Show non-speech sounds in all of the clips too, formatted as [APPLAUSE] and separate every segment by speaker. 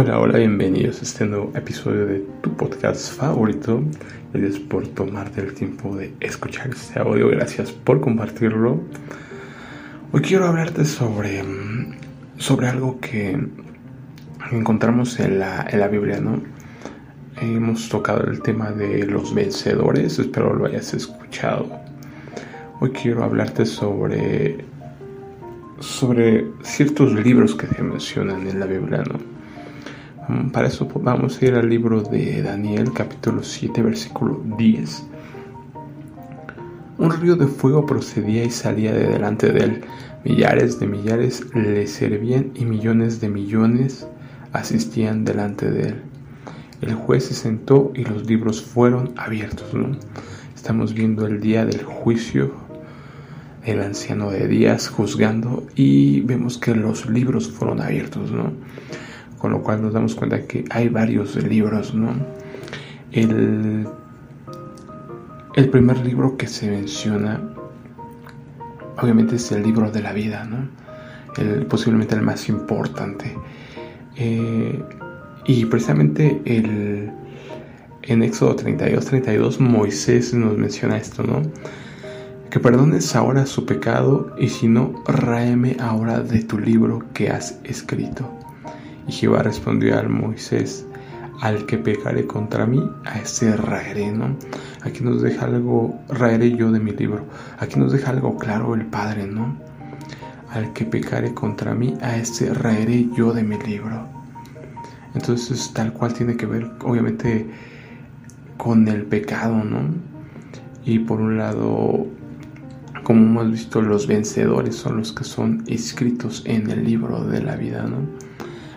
Speaker 1: Hola, hola, bienvenidos a este nuevo episodio de tu podcast favorito. Gracias por tomarte el tiempo de escuchar este audio, gracias por compartirlo. Hoy quiero hablarte sobre, sobre algo que encontramos en la, en la Biblia, ¿no? Hemos tocado el tema de los vencedores, espero lo hayas escuchado. Hoy quiero hablarte sobre, sobre ciertos libros que se mencionan en la Biblia, ¿no? Para eso vamos a ir al libro de Daniel capítulo 7 versículo 10. Un río de fuego procedía y salía de delante de él. Millares de millares le servían y millones de millones asistían delante de él. El juez se sentó y los libros fueron abiertos. Estamos viendo el día del juicio, el anciano de días juzgando y vemos que los libros fueron abiertos. ¿no? Con lo cual nos damos cuenta que hay varios libros, ¿no? El, primer libro que se menciona, obviamente, es el libro de la vida, ¿no? Posiblemente el más importante. Eh, y precisamente el, en Éxodo 32, 32, Moisés nos menciona esto, ¿no? Que perdones ahora su pecado y si no, ráeme ahora de tu libro que has escrito. Y Jehová respondió al Moisés, al que pecare contra mí, a ese raeré, ¿no? Aquí nos deja algo, raeré yo de mi libro, aquí nos deja algo claro el Padre, ¿no? Al que pecare contra mí, a ese raeré yo de mi libro. Entonces tal cual tiene que ver, obviamente, con el pecado, ¿no? Y por un lado, como hemos visto, los vencedores son los que son escritos en el libro de la vida, ¿no?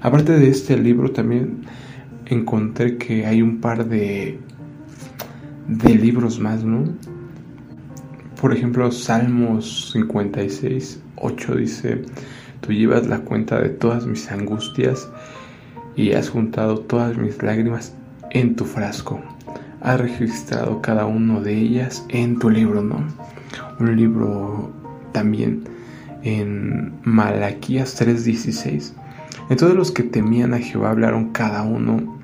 Speaker 1: Aparte de este libro también encontré que hay un par de, de libros más, ¿no? Por ejemplo, Salmos 56, 8 dice, tú llevas la cuenta de todas mis angustias y has juntado todas mis lágrimas en tu frasco. Has registrado cada una de ellas en tu libro, ¿no? Un libro también en Malaquías 3:16 entonces los que temían a Jehová hablaron cada uno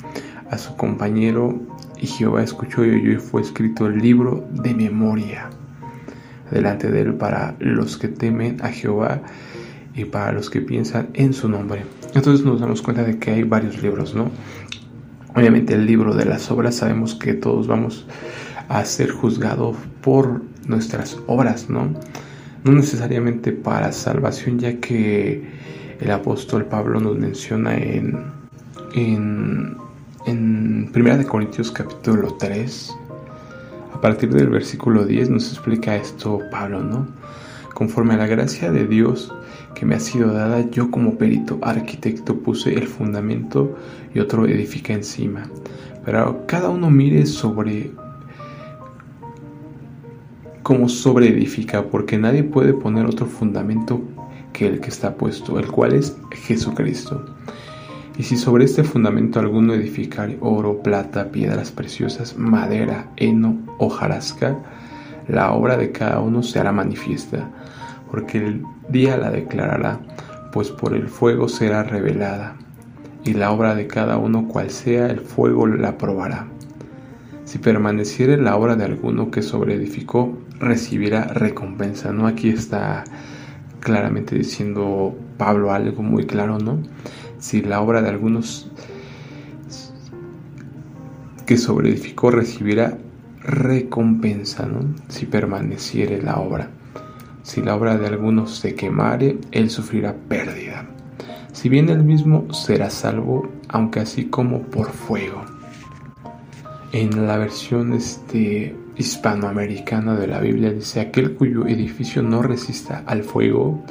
Speaker 1: a su compañero y Jehová escuchó y oyó y fue escrito el libro de memoria delante de él para los que temen a Jehová y para los que piensan en su nombre. Entonces nos damos cuenta de que hay varios libros, ¿no? Obviamente el libro de las obras sabemos que todos vamos a ser juzgados por nuestras obras, ¿no? No necesariamente para salvación, ya que el apóstol Pablo nos menciona en, en, en 1 Corintios capítulo 3, a partir del versículo 10 nos explica esto Pablo, ¿no? Conforme a la gracia de Dios que me ha sido dada, yo como perito arquitecto puse el fundamento y otro edifica encima. Pero cada uno mire sobre cómo sobre edifica, porque nadie puede poner otro fundamento el que está puesto, el cual es Jesucristo. Y si sobre este fundamento alguno edificar oro, plata, piedras preciosas, madera, heno, hojarasca, la obra de cada uno se hará manifiesta, porque el día la declarará, pues por el fuego será revelada, y la obra de cada uno cual sea, el fuego la probará. Si permaneciere la obra de alguno que sobre edificó, recibirá recompensa. No aquí está claramente diciendo Pablo algo muy claro, ¿no? Si la obra de algunos que sobreedificó recibirá recompensa, ¿no? Si permaneciere la obra. Si la obra de algunos se quemare, él sufrirá pérdida. Si bien él mismo será salvo, aunque así como por fuego. En la versión este, hispanoamericana de la Biblia dice, aquel cuyo edificio no resista al fuego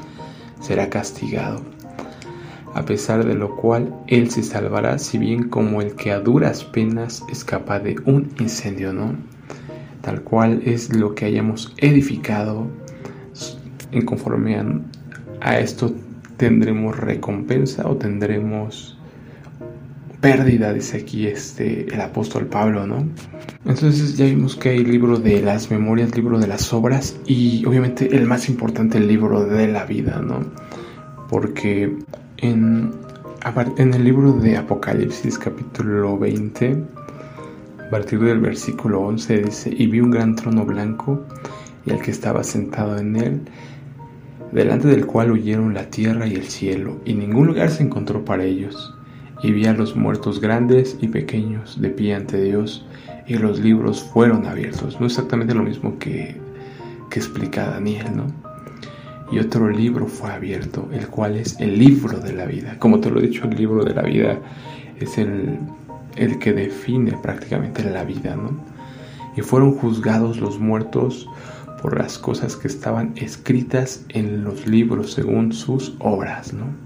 Speaker 1: será castigado, a pesar de lo cual él se salvará, si bien como el que a duras penas escapa de un incendio, ¿no? Tal cual es lo que hayamos edificado, en conforme a esto tendremos recompensa o tendremos pérdida, dice aquí este, el apóstol Pablo, ¿no? Entonces ya vimos que hay libro de las memorias, libro de las obras y obviamente el más importante, el libro de la vida, ¿no? Porque en en el libro de Apocalipsis capítulo 20, a partir del versículo 11 dice, y vi un gran trono blanco y el que estaba sentado en él, delante del cual huyeron la tierra y el cielo, y ningún lugar se encontró para ellos. Y vi a los muertos grandes y pequeños de pie ante Dios, y los libros fueron abiertos. No exactamente lo mismo que, que explica Daniel, ¿no? Y otro libro fue abierto, el cual es el libro de la vida. Como te lo he dicho, el libro de la vida es el, el que define prácticamente la vida, ¿no? Y fueron juzgados los muertos por las cosas que estaban escritas en los libros según sus obras, ¿no?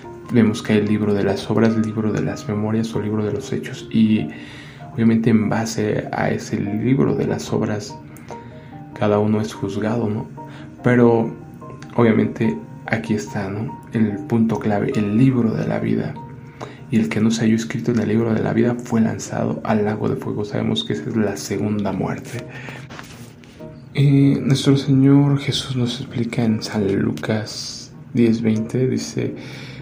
Speaker 1: Vemos que hay el libro de las obras, el libro de las memorias o el libro de los hechos y obviamente en base a ese libro de las obras cada uno es juzgado, ¿no? Pero obviamente aquí está, ¿no? El punto clave, el libro de la vida. Y el que no se haya escrito en el libro de la vida fue lanzado al lago de fuego. Sabemos que esa es la segunda muerte. Y nuestro Señor Jesús nos explica en San Lucas 10:20, dice,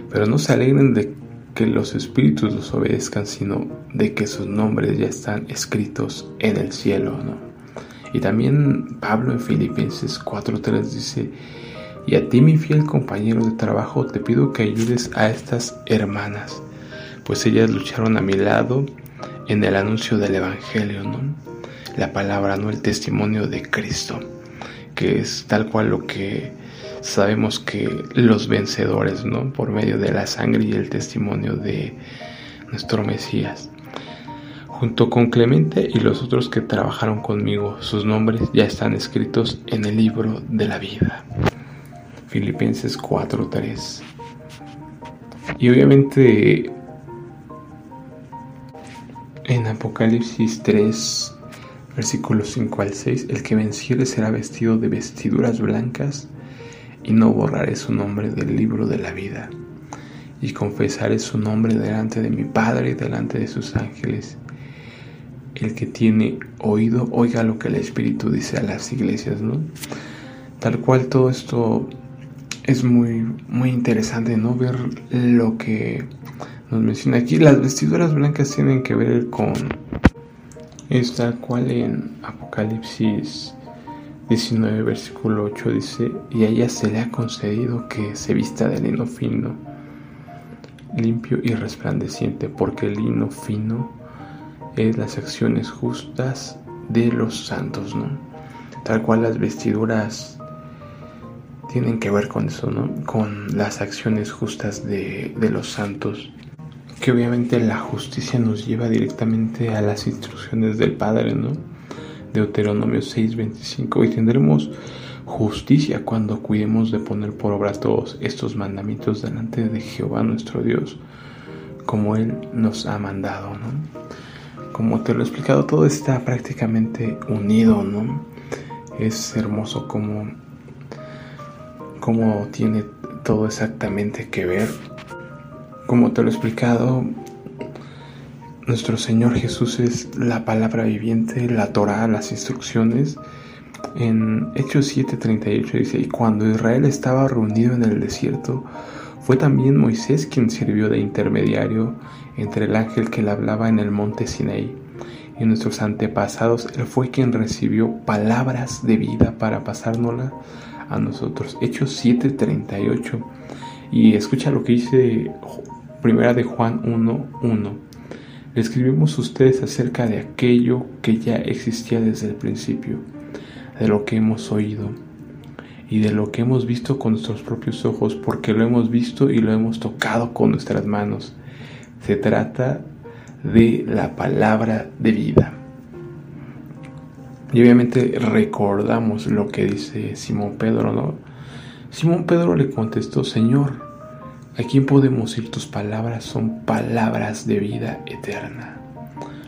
Speaker 1: pero no se alegren de que los espíritus los obedezcan, sino de que sus nombres ya están escritos en el cielo. ¿no? Y también Pablo en Filipenses 4:3 dice, y a ti mi fiel compañero de trabajo te pido que ayudes a estas hermanas, pues ellas lucharon a mi lado en el anuncio del Evangelio, ¿no? la palabra, no el testimonio de Cristo, que es tal cual lo que sabemos que los vencedores, ¿no? Por medio de la sangre y el testimonio de nuestro Mesías. Junto con Clemente y los otros que trabajaron conmigo, sus nombres ya están escritos en el libro de la vida. Filipenses 4:3. Y obviamente en Apocalipsis 3 Versículos 5 al 6, el que venciere será vestido de vestiduras blancas y no borraré su nombre del libro de la vida. Y confesaré su nombre delante de mi Padre y delante de sus ángeles. El que tiene oído, oiga lo que el Espíritu dice a las iglesias, ¿no? Tal cual todo esto es muy, muy interesante, ¿no? Ver lo que nos menciona aquí. Las vestiduras blancas tienen que ver con es tal cual en Apocalipsis 19, versículo 8 dice, y a ella se le ha concedido que se vista de lino fino, limpio y resplandeciente, porque el lino fino es las acciones justas de los santos, ¿no? Tal cual las vestiduras tienen que ver con eso, ¿no? Con las acciones justas de, de los santos que obviamente la justicia nos lleva directamente a las instrucciones del Padre, ¿no? Deuteronomio 6:25, y tendremos justicia cuando cuidemos de poner por obra todos estos mandamientos delante de Jehová nuestro Dios, como Él nos ha mandado, ¿no? Como te lo he explicado, todo está prácticamente unido, ¿no? Es hermoso como, como tiene todo exactamente que ver como te lo he explicado, nuestro Señor Jesús es la palabra viviente, la Torah, las instrucciones. En Hechos 7:38 dice, y cuando Israel estaba reunido en el desierto, fue también Moisés quien sirvió de intermediario entre el ángel que le hablaba en el monte Sinaí. Y nuestros antepasados, Él fue quien recibió palabras de vida para pasárnoslas a nosotros. Hechos 7:38. Y escucha lo que dice Primera de Juan 1.1. Escribimos ustedes acerca de aquello que ya existía desde el principio, de lo que hemos oído y de lo que hemos visto con nuestros propios ojos, porque lo hemos visto y lo hemos tocado con nuestras manos. Se trata de la palabra de vida. Y obviamente recordamos lo que dice Simón Pedro, ¿no? Simón Pedro le contestó, Señor, ¿A quién podemos ir? Tus palabras son palabras de vida eterna.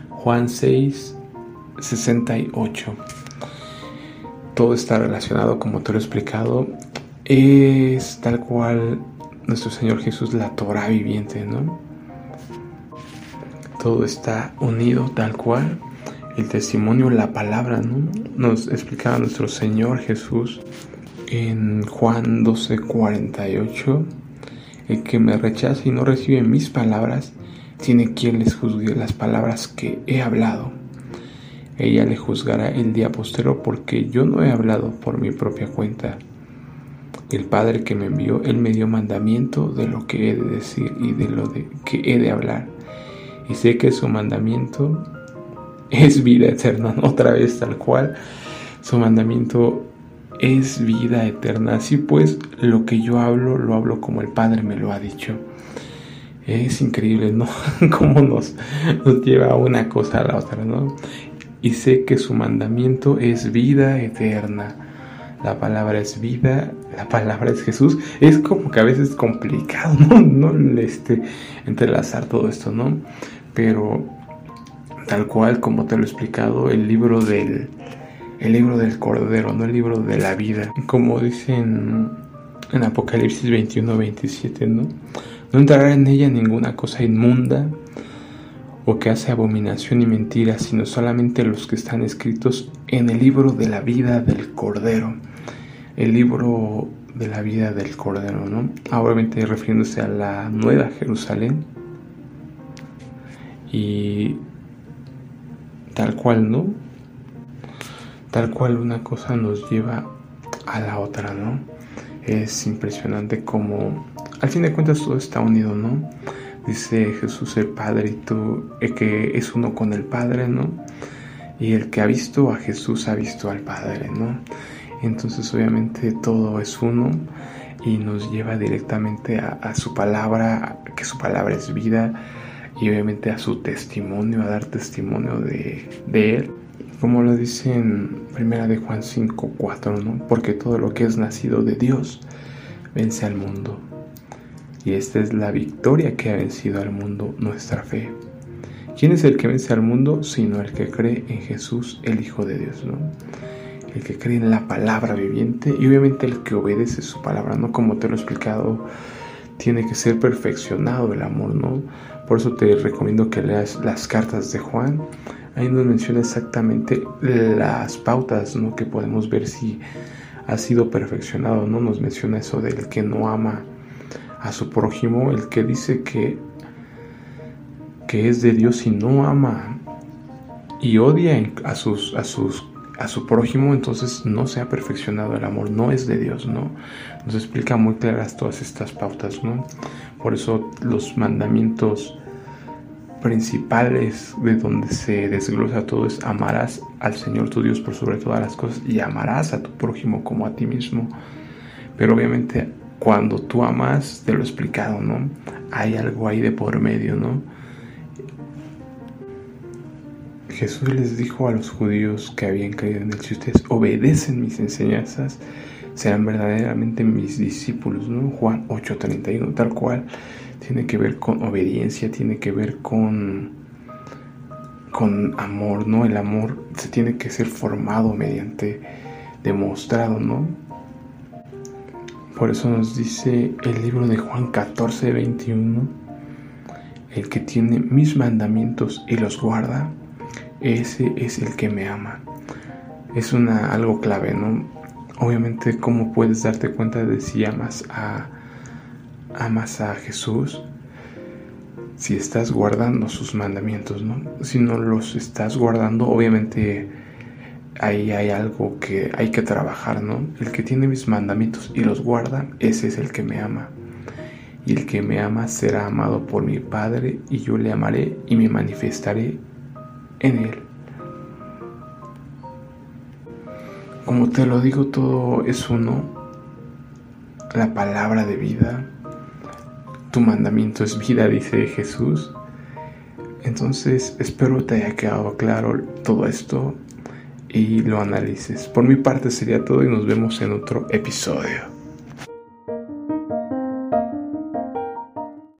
Speaker 1: Juan 6, 68. Todo está relacionado, como te lo he explicado. Es tal cual nuestro Señor Jesús, la Torah viviente, ¿no? Todo está unido tal cual. El testimonio, la palabra, ¿no? Nos explicaba nuestro Señor Jesús en Juan 12, 48. El que me rechaza y no recibe mis palabras, tiene quien les juzgue las palabras que he hablado. Ella le juzgará el día postero porque yo no he hablado por mi propia cuenta. El Padre que me envió, Él me dio mandamiento de lo que he de decir y de lo de, que he de hablar. Y sé que su mandamiento es vida eterna, [LAUGHS] otra vez tal cual. Su mandamiento es vida eterna. Así pues, lo que yo hablo, lo hablo como el Padre me lo ha dicho. Es increíble, ¿no? [LAUGHS] Cómo nos, nos lleva una cosa a la otra, ¿no? Y sé que su mandamiento es vida eterna. La palabra es vida, la palabra es Jesús. Es como que a veces es complicado, ¿no? [LAUGHS] No este, entrelazar todo esto, ¿no? Pero tal cual como te lo he explicado, el libro del, el libro del Cordero, no el libro de la vida. Como dicen en Apocalipsis 21, 27, ¿no? No entrará en ella ninguna cosa inmunda o que hace abominación y mentira, sino solamente los que están escritos en el libro de la vida del Cordero. El libro de la vida del Cordero, ¿no? Obviamente refiriéndose a la nueva Jerusalén. Y tal cual, ¿no? Tal cual una cosa nos lleva a la otra, ¿no? Es impresionante como al fin de cuentas todo está unido, ¿no? Dice Jesús el Padre y tú, eh, que es uno con el Padre, ¿no? Y el que ha visto a Jesús ha visto al Padre, ¿no? Entonces obviamente todo es uno y nos lleva directamente a, su palabra, que su palabra es vida y obviamente a su testimonio, a dar testimonio de, de Él como lo dice en primera de Juan 5, 4, ¿no? Porque todo lo que es nacido de Dios vence al mundo. Y esta es la victoria que ha vencido al mundo, nuestra fe. ¿Quién es el que vence al mundo? Sino el que cree en Jesús, el Hijo de Dios, ¿no? El que cree en la palabra viviente y obviamente el que obedece su palabra, ¿no? Como te lo he explicado, tiene que ser perfeccionado el amor, ¿no? Por eso te recomiendo que leas las cartas de Juan ahí nos menciona exactamente las pautas ¿no? que podemos ver si ha sido perfeccionado. No nos menciona eso del que no ama a su prójimo, el que dice que, que es de Dios y no ama y odia a, sus, a, sus, a su prójimo, entonces no se ha perfeccionado el amor, no es de Dios, ¿no? Nos explica muy claras todas estas pautas, ¿no? Por eso los mandamientos principales de donde se desglosa todo es amarás al Señor tu Dios por sobre todas las cosas y amarás a tu prójimo como a ti mismo. Pero obviamente cuando tú amas, te lo he explicado, ¿no? Hay algo ahí de por medio, ¿no? Jesús les dijo a los judíos que habían creído en él, si ustedes obedecen mis enseñanzas, serán verdaderamente mis discípulos, ¿no? Juan 8:31, tal cual tiene que ver con obediencia, tiene que ver con, con amor, ¿no? El amor se tiene que ser formado mediante, demostrado, ¿no? Por eso nos dice el libro de Juan 14, 21, el que tiene mis mandamientos y los guarda, ese es el que me ama. Es una, algo clave, ¿no? Obviamente, ¿cómo puedes darte cuenta de si amas a amas a Jesús si estás guardando sus mandamientos, ¿no? Si no los estás guardando, obviamente ahí hay algo que hay que trabajar, ¿no? El que tiene mis mandamientos y los guarda, ese es el que me ama. Y el que me ama será amado por mi Padre, y yo le amaré y me manifestaré en él. Como te lo digo, todo es uno. La palabra de vida, tu mandamiento es vida, dice Jesús. Entonces espero te haya quedado claro todo esto y lo analices. Por mi parte sería todo y nos vemos en otro episodio.